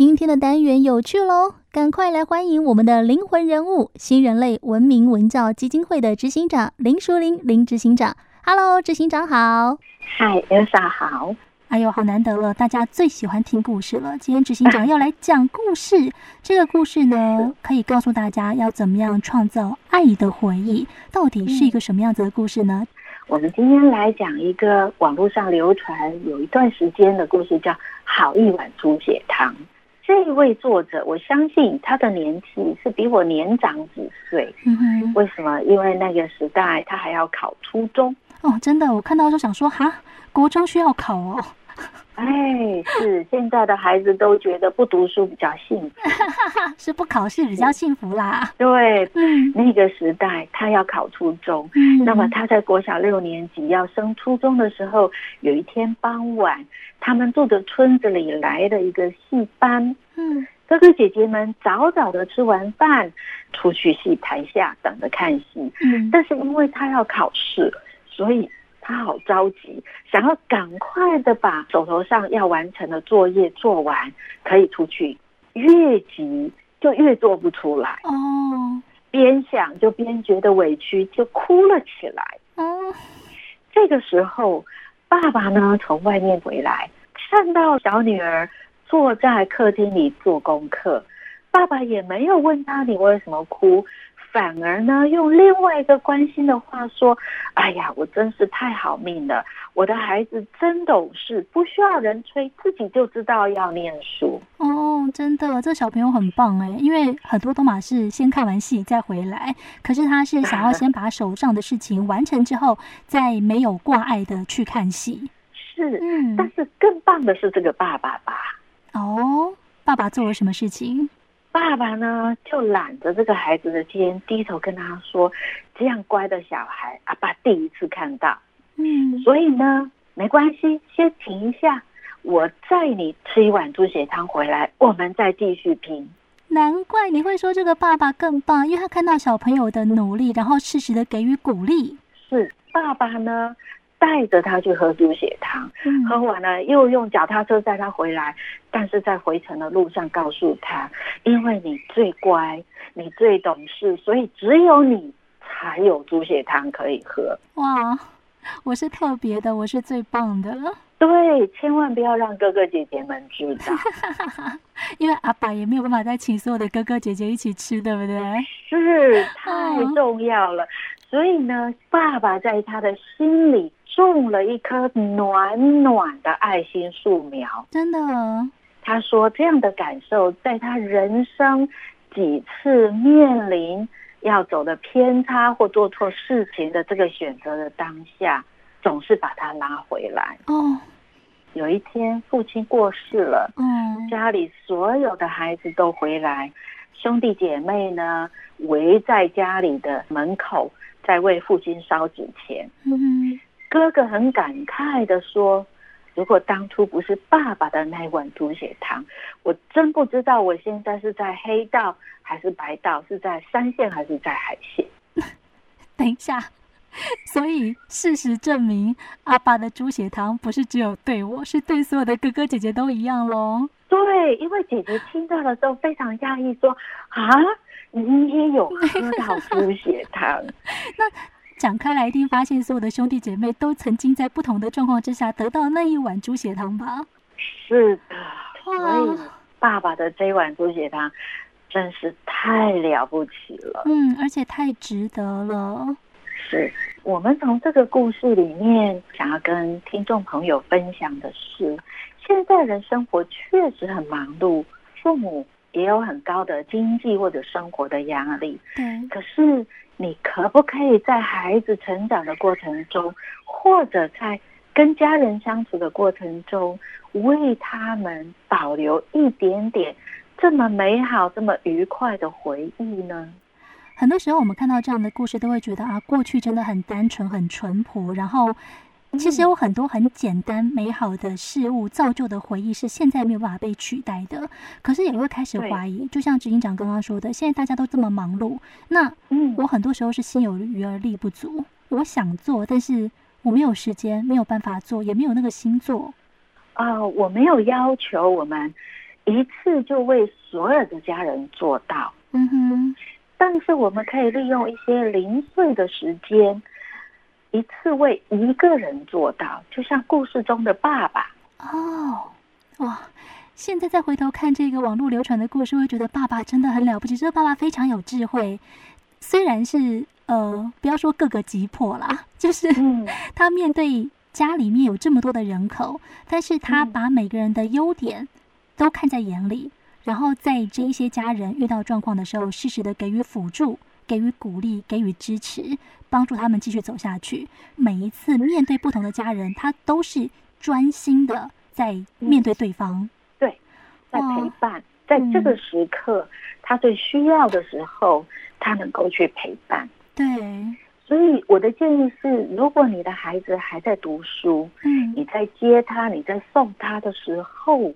今天的单元有趣喽，赶快来欢迎我们的灵魂人物——新人类文明文教基金会的执行长林淑玲林执行长。Hello，执行长好。嗨，Elsa 好。哎呦，好难得了，大家最喜欢听故事了。今天执行长要来讲故事，这个故事呢，可以告诉大家要怎么样创造爱的回忆。到底是一个什么样子的故事呢？我们今天来讲一个网络上流传有一段时间的故事，叫《好一碗猪血汤》。这一位作者，我相信他的年纪是比我年长几岁。嗯，为什么？因为那个时代他还要考初中。哦，真的，我看到就想说，哈，国中需要考哦。哎，是现在的孩子都觉得不读书比较幸福，是不考试比较幸福啦。对，嗯，那个时代他要考初中，嗯，那么他在国小六年级要升初中的时候，有一天傍晚，他们住的村子里来了一个戏班，嗯，哥哥姐姐们早早的吃完饭，出去戏台下等着看戏，嗯，但是因为他要考试，所以。他好着急，想要赶快的把手头上要完成的作业做完，可以出去。越急就越做不出来哦，边想就边觉得委屈，就哭了起来。哦，这个时候，爸爸呢从外面回来，看到小女儿坐在客厅里做功课，爸爸也没有问他你为什么哭。反而呢，用另外一个关心的话说：“哎呀，我真是太好命了，我的孩子真懂事，不需要人催，自己就知道要念书。”哦，真的，这小朋友很棒哎，因为很多都马是先看完戏再回来，可是他是想要先把手上的事情完成之后，再没有挂碍的去看戏。是，嗯，但是更棒的是这个爸爸吧？哦，爸爸做了什么事情？爸爸呢，就揽着这个孩子的肩，低头跟他说：“这样乖的小孩，阿爸第一次看到。嗯，所以呢，没关系，先停一下，我载你吃一碗猪血汤回来，我们再继续拼。”难怪你会说这个爸爸更棒，因为他看到小朋友的努力，然后适时的给予鼓励。是爸爸呢。带着他去喝猪血汤，嗯、喝完了又用脚踏车载他回来，但是在回程的路上告诉他，因为你最乖，你最懂事，所以只有你才有猪血汤可以喝。哇，我是特别的，我是最棒的。对，千万不要让哥哥姐姐们知道，因为阿爸也没有办法再请所有的哥哥姐姐一起吃，对不对？是，太重要了。哦、所以呢，爸爸在他的心里。种了一棵暖暖的爱心树苗，真的。他说这样的感受，在他人生几次面临要走的偏差或做错事情的这个选择的当下，总是把他拉回来。哦，有一天父亲过世了，嗯，家里所有的孩子都回来，兄弟姐妹呢围在家里的门口，在为父亲烧纸钱。嗯。哥哥很感慨的说：“如果当初不是爸爸的那碗猪血汤，我真不知道我现在是在黑道还是白道，是在山线还是在海线。”等一下，所以事实证明，阿爸的猪血汤不是只有对我，是对所有的哥哥姐姐都一样喽。对，因为姐姐听到的时候非常讶异，说：“啊，你也有喝到猪血汤？” 那。讲开来，一定发现所有的兄弟姐妹都曾经在不同的状况之下得到那一碗猪血汤吧？是的，所以爸爸的这一碗猪血汤真是太了不起了。嗯，而且太值得了。是我们从这个故事里面想要跟听众朋友分享的是，现在人生活确实很忙碌，父母也有很高的经济或者生活的压力。对，可是。你可不可以在孩子成长的过程中，或者在跟家人相处的过程中，为他们保留一点点这么美好、这么愉快的回忆呢？很多时候，我们看到这样的故事，都会觉得啊，过去真的很单纯、很淳朴，然后。其实有很多很简单美好的事物造就的回忆是现在没有办法被取代的，可是也会开始怀疑，就像执行长刚刚说的，现在大家都这么忙碌，那嗯，我很多时候是心有余而力不足，我想做，但是我没有时间，没有办法做，也没有那个心做。啊，我没有要求我们。一次就为所有的家人做到。嗯哼。但是我们可以利用一些零碎的时间，一次为一个人做到，就像故事中的爸爸。哦，哇！现在再回头看这个网络流传的故事，会觉得爸爸真的很了不起。这个爸爸非常有智慧，虽然是呃，不要说各个击破啦，就是他面对家里面有这么多的人口，但是他把每个人的优点都看在眼里，然后在这一些家人遇到状况的时候，适时的给予辅助、给予鼓励、给予支持，帮助他们继续走下去。每一次面对不同的家人，他都是专心的在面对对方。对在陪伴，在这个时刻，他最需要的时候，他能够去陪伴。对，所以我的建议是，如果你的孩子还在读书，嗯，你在接他，你在送他的时候，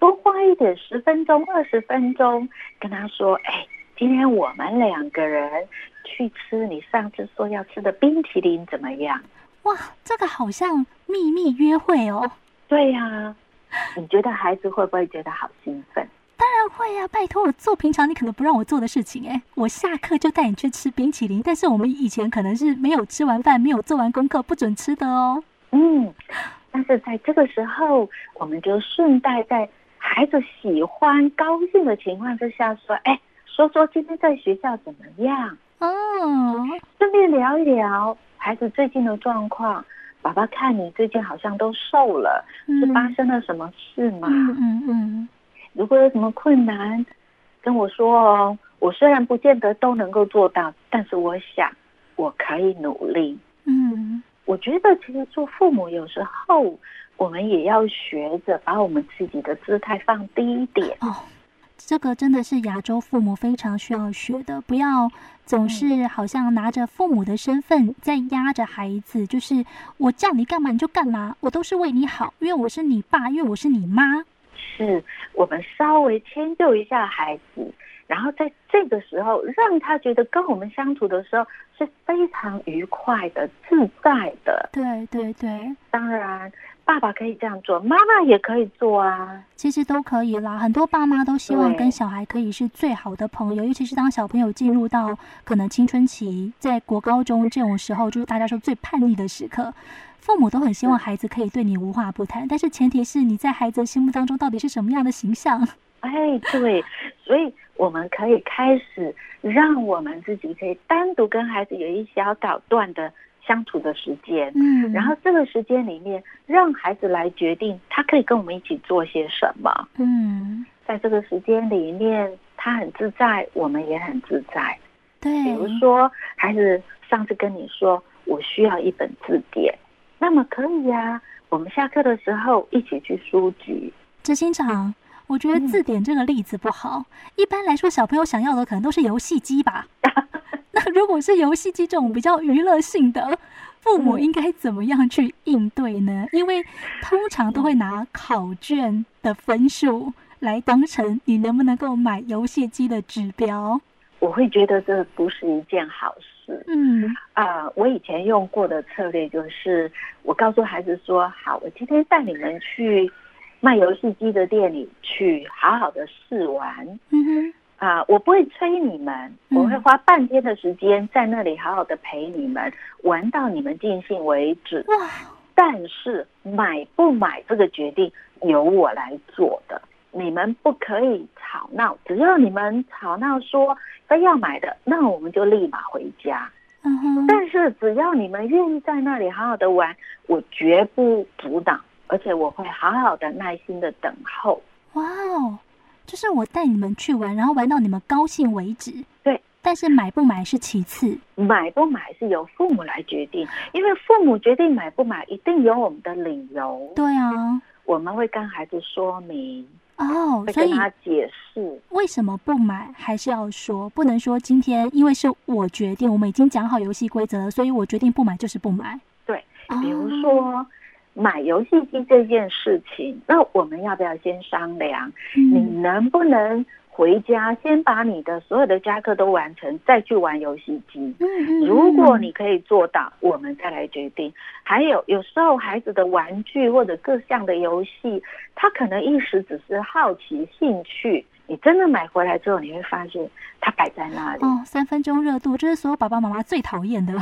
多花一点十分钟、二十分钟，跟他说：“哎，今天我们两个人去吃你上次说要吃的冰淇淋，怎么样？”哇，这个好像秘密约会哦。对呀、啊。你觉得孩子会不会觉得好兴奋？当然会呀！拜托我做平常你可能不让我做的事情，哎，我下课就带你去吃冰淇淋。但是我们以前可能是没有吃完饭、没有做完功课不准吃的哦。嗯，但是在这个时候，我们就顺带在孩子喜欢、高兴的情况之下说：“哎，说说今天在学校怎么样？”哦，顺便聊一聊孩子最近的状况。爸爸看你最近好像都瘦了，嗯、是发生了什么事吗？嗯嗯嗯。如果有什么困难，跟我说哦。我虽然不见得都能够做到，但是我想我可以努力。嗯，我觉得其实做父母有时候我们也要学着把我们自己的姿态放低一点。哦，这个真的是亚洲父母非常需要学的，不要。总是好像拿着父母的身份在压着孩子，就是我叫你干嘛你就干嘛，我都是为你好，因为我是你爸，因为我是你妈。是我们稍微迁就一下孩子，然后在这个时候让他觉得跟我们相处的时候是非常愉快的、自在的。对对对，当然。爸爸可以这样做，妈妈也可以做啊，其实都可以啦。很多爸妈都希望跟小孩可以是最好的朋友，尤其是当小朋友进入到可能青春期，在国高中这种时候，就是大家说最叛逆的时刻，父母都很希望孩子可以对你无话不谈。但是前提是你在孩子心目当中到底是什么样的形象？哎，对，所以我们可以开始让我们自己可以单独跟孩子有一小小段的。相处的时间，嗯，然后这个时间里面，让孩子来决定他可以跟我们一起做些什么，嗯，在这个时间里面，他很自在，我们也很自在。对，比如说，孩子上次跟你说，我需要一本字典，那么可以呀，啊，我们下课的时候一起去书局。执行长，我觉得字典这个例子不好，嗯，一般来说，小朋友想要的可能都是游戏机吧。那如果是游戏机这种比较娱乐性的，父母应该怎么样去应对呢？因为通常都会拿考卷的分数来当成你能不能够买游戏机的指标。我会觉得这不是一件好事。嗯啊，我以前用过的策略就是，我告诉孩子说：“好，我今天带你们去卖游戏机的店里去，好好的试玩。”嗯哼。啊，我不会催你们，我会花半天的时间在那里好好的陪你们玩到你们尽兴为止。哇！但是买不买这个决定由我来做的，你们不可以吵闹。只要你们吵闹说非要买的，那我们就立马回家。嗯哼。但是只要你们愿意在那里好好的玩，我绝不阻挡，而且我会好好的耐心的等候。哇哦！就是我带你们去玩，然后玩到你们高兴为止。对，但是买不买是其次，买不买是由父母来决定，因为父母决定买不买，一定有我们的理由。对啊，我们会跟孩子说明哦，会跟他解释为什么不买，还是要说，不能说今天因为是我决定，我们已经讲好游戏规则了，所以我决定不买就是不买。对，比如说。哦买游戏机这件事情，那我们要不要先商量？嗯、你能不能回家先把你的所有的家课都完成，再去玩游戏机。如果你可以做到，我们再来决定。还有，有时候孩子的玩具或者各项的游戏，他可能一时只是好奇兴趣。你真的买回来之后，你会发现它摆在那里。哦，三分钟热度，这是所有爸爸妈妈最讨厌的。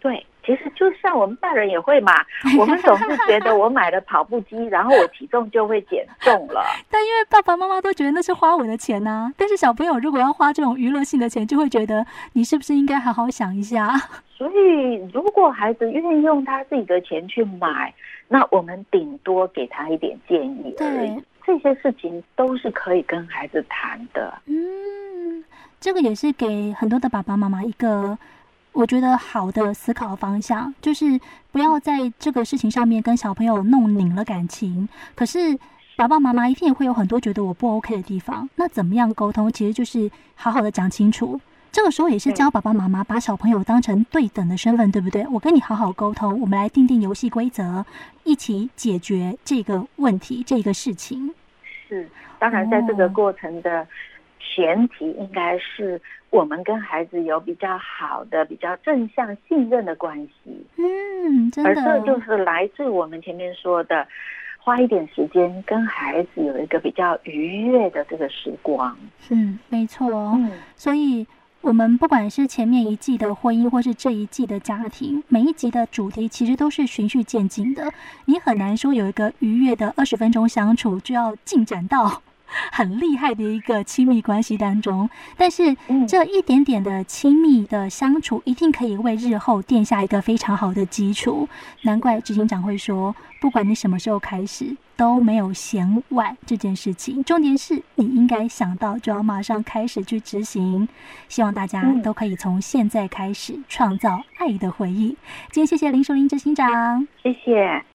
对，其实就像我们大人也会嘛，我们总是觉得 我买了跑步机，然后我体重就会减重了。但因为爸爸妈妈都觉得那是花我的钱呐、啊，但是小朋友如果要花这种娱乐性的钱，就会觉得你是不是应该好好想一下？所以，如果孩子愿意用他自己的钱去买，那我们顶多给他一点建议而已。对，这些事情都是可以跟孩子谈的。嗯，这个也是给很多的爸爸妈妈一个。我觉得好的思考方向就是不要在这个事情上面跟小朋友弄拧了感情。可是爸爸妈妈一定也会有很多觉得我不 OK 的地方。那怎么样沟通？其实就是好好的讲清楚。这个时候也是教爸爸妈妈把小朋友当成对等的身份，对不对？我跟你好好沟通，我们来定定游戏规则，一起解决这个问题，这个事情。是，当然在这个过程的前提应该是。我们跟孩子有比较好的、比较正向、信任的关系，嗯，真的。而这就是来自我们前面说的，花一点时间跟孩子有一个比较愉悦的这个时光。嗯，没错。嗯，所以我们不管是前面一季的婚姻，或是这一季的家庭，每一集的主题其实都是循序渐进的。你很难说有一个愉悦的二十分钟相处就要进展到。很厉害的一个亲密关系当中，但是这一点点的亲密的相处，一定可以为日后奠下一个非常好的基础。难怪执行长会说，不管你什么时候开始，都没有嫌晚这件事情。重点是你应该想到，就要马上开始去执行。希望大家都可以从现在开始创造爱的回忆。今天谢谢林淑玲执行长，谢谢。